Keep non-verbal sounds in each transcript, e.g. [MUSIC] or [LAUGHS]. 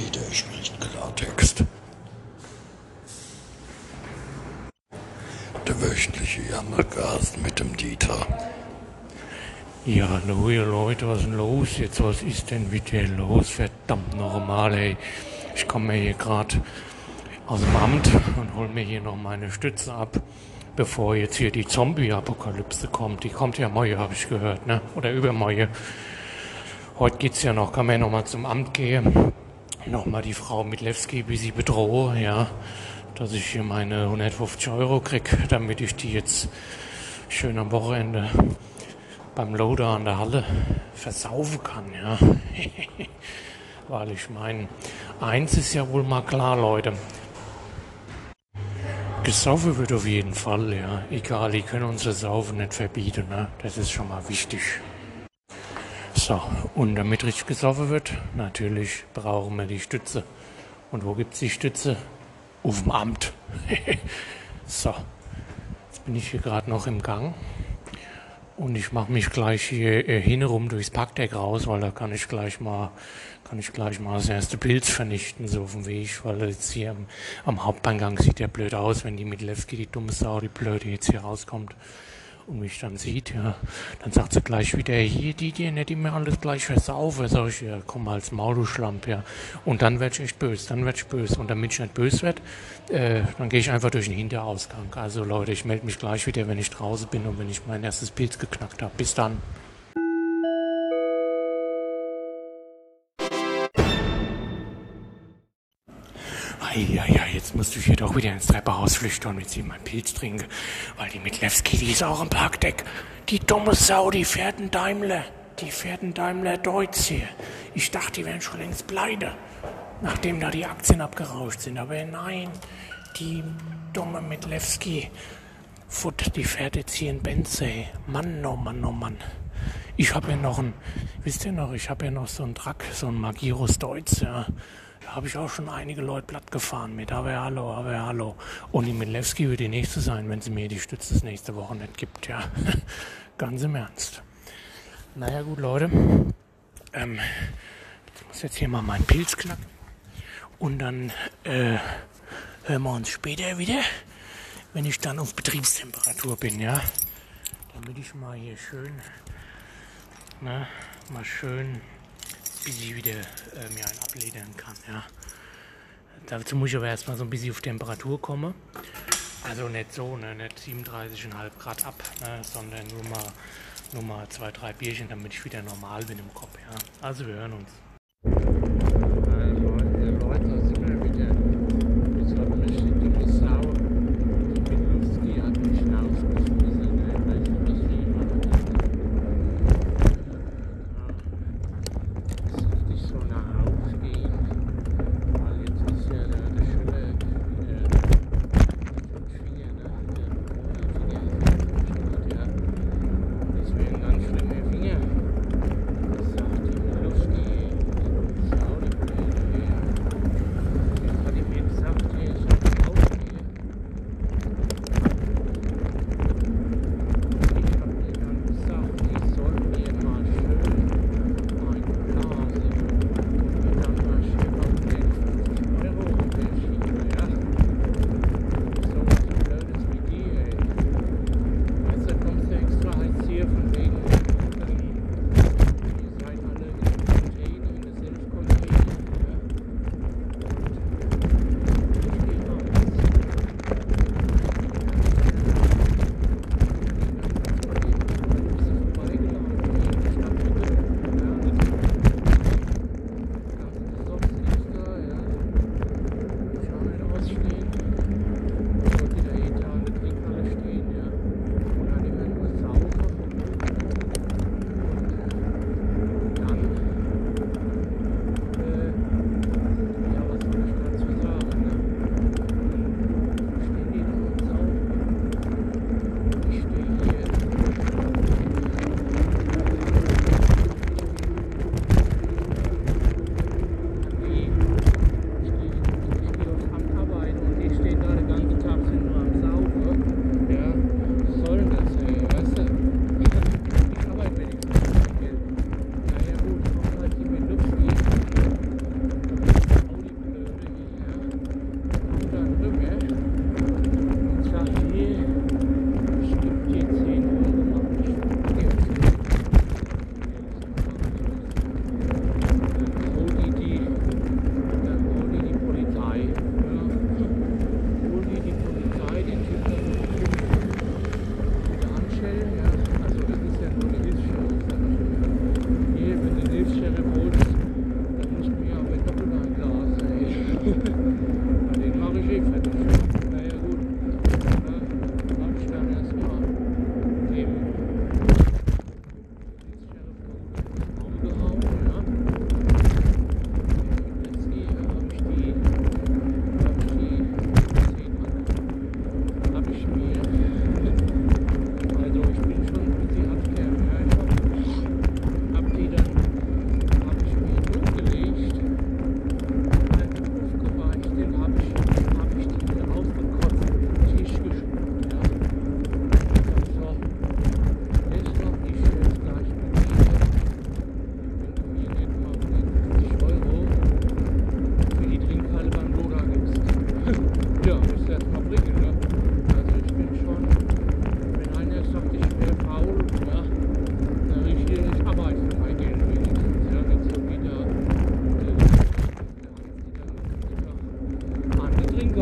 Dieter spricht Klartext. Der wöchentliche Jammergast mit dem Dieter. Ja, hallo ihr Leute, was ist denn los jetzt? Was ist denn wieder los? Verdammt normal, ey. Ich komme hier gerade aus dem Amt und hol mir hier noch meine Stütze ab, bevor jetzt hier die Zombie-Apokalypse kommt. Die kommt ja morgen, habe ich gehört, ne? Oder übermorgen. Heute geht's ja noch, kann man ja noch mal zum Amt gehen. Nochmal die Frau Mitlewski, wie sie bedrohe, ja. Dass ich hier meine 150 Euro krieg, damit ich die jetzt schön am Wochenende beim Loader an der Halle versaufen kann, ja. [LAUGHS] Weil ich meine, eins ist ja wohl mal klar, Leute. Gesaufen wird auf jeden Fall, ja. Egal, die können uns Saufen nicht verbieten, ne? Das ist schon mal wichtig. So, und damit richtig gesoffen wird, natürlich brauchen wir die Stütze. Und wo gibt's die Stütze? Auf dem Amt. [LAUGHS] so, jetzt bin ich hier gerade noch im Gang. Und ich mache mich gleich hier äh, hinrum durchs Parkdeck raus, weil da kann ich gleich mal, kann ich gleich mal das erste Pilz vernichten, so auf dem Weg, weil jetzt hier am, am Haupteingang sieht der blöd aus, wenn die Mitlewski, die dumme Sau, die blöde jetzt hier rauskommt und mich dann sieht, ja, dann sagt sie gleich wieder, hier, die dir nicht immer alles gleich versaufen. Sag ich, ja, komm mal als Maul, du Schlamp, ja. Und dann werd ich echt böse, dann werd ich böse. Und damit ich nicht böse werd, äh, dann gehe ich einfach durch den Hinterausgang. Also Leute, ich melde mich gleich wieder, wenn ich draußen bin und wenn ich mein erstes Pilz geknackt habe. Bis dann. Ja, jetzt musst du hier doch wieder ins Treppenhaus flüchten und mit sie meinen Pilz trinken, weil die Mitlewski, die ist auch im Parkdeck. Die dumme Sau, die fährt einen Daimler. Die fährt einen Daimler Deutz hier. Ich dachte, die wären schon längst pleite, nachdem da die Aktien abgerauscht sind. Aber nein, die dumme Mitlewski, Foot, die fährt jetzt hier in Benzey. Mann, oh Mann, oh Mann. Ich habe ja noch ein, wisst ihr noch, ich habe ja noch so einen Truck, so einen Magirus Deutz, ja. Habe ich auch schon einige Leute platt gefahren mit. Aber hallo, aber hallo. Und die Milewski wird die nächste sein, wenn sie mir die Stütze das nächste Woche nicht gibt, ja. [LAUGHS] Ganz im Ernst. Naja, gut, Leute. Ähm, ich muss jetzt hier mal meinen Pilz knacken. Und dann äh, hören wir uns später wieder, wenn ich dann auf Betriebstemperatur bin, ja. Damit ich mal hier schön, ne, mal schön bis ich wieder äh, mir einen abledern kann. Ja. Dazu muss ich aber erstmal so ein bisschen auf Temperatur kommen. Also nicht so, ne, nicht 37,5 Grad ab, ne, sondern nur mal, nur mal zwei, drei Bierchen, damit ich wieder normal bin im Kopf. Ja. Also wir hören uns.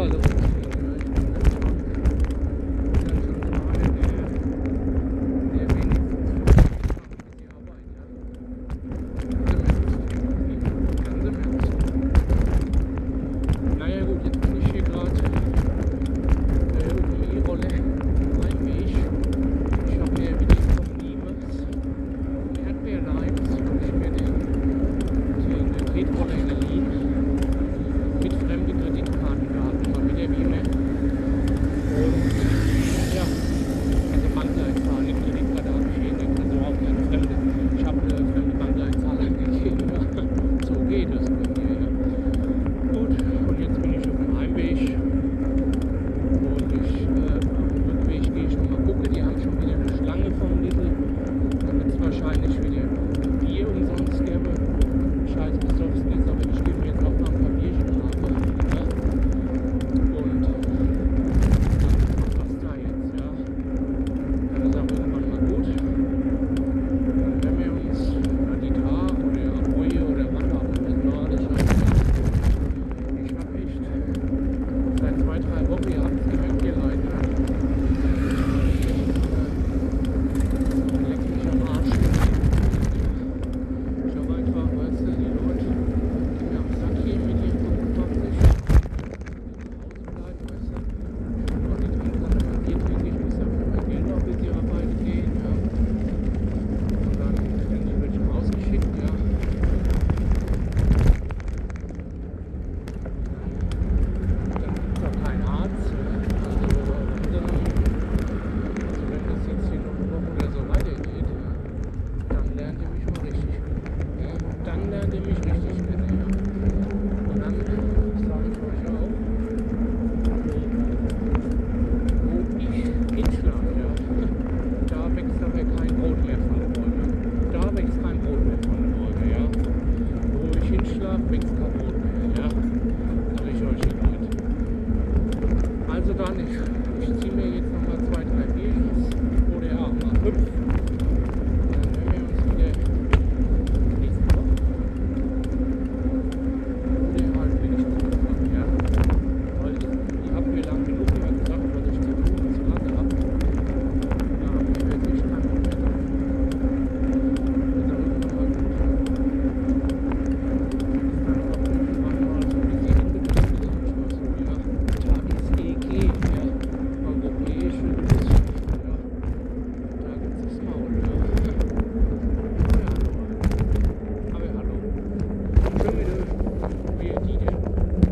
Oh.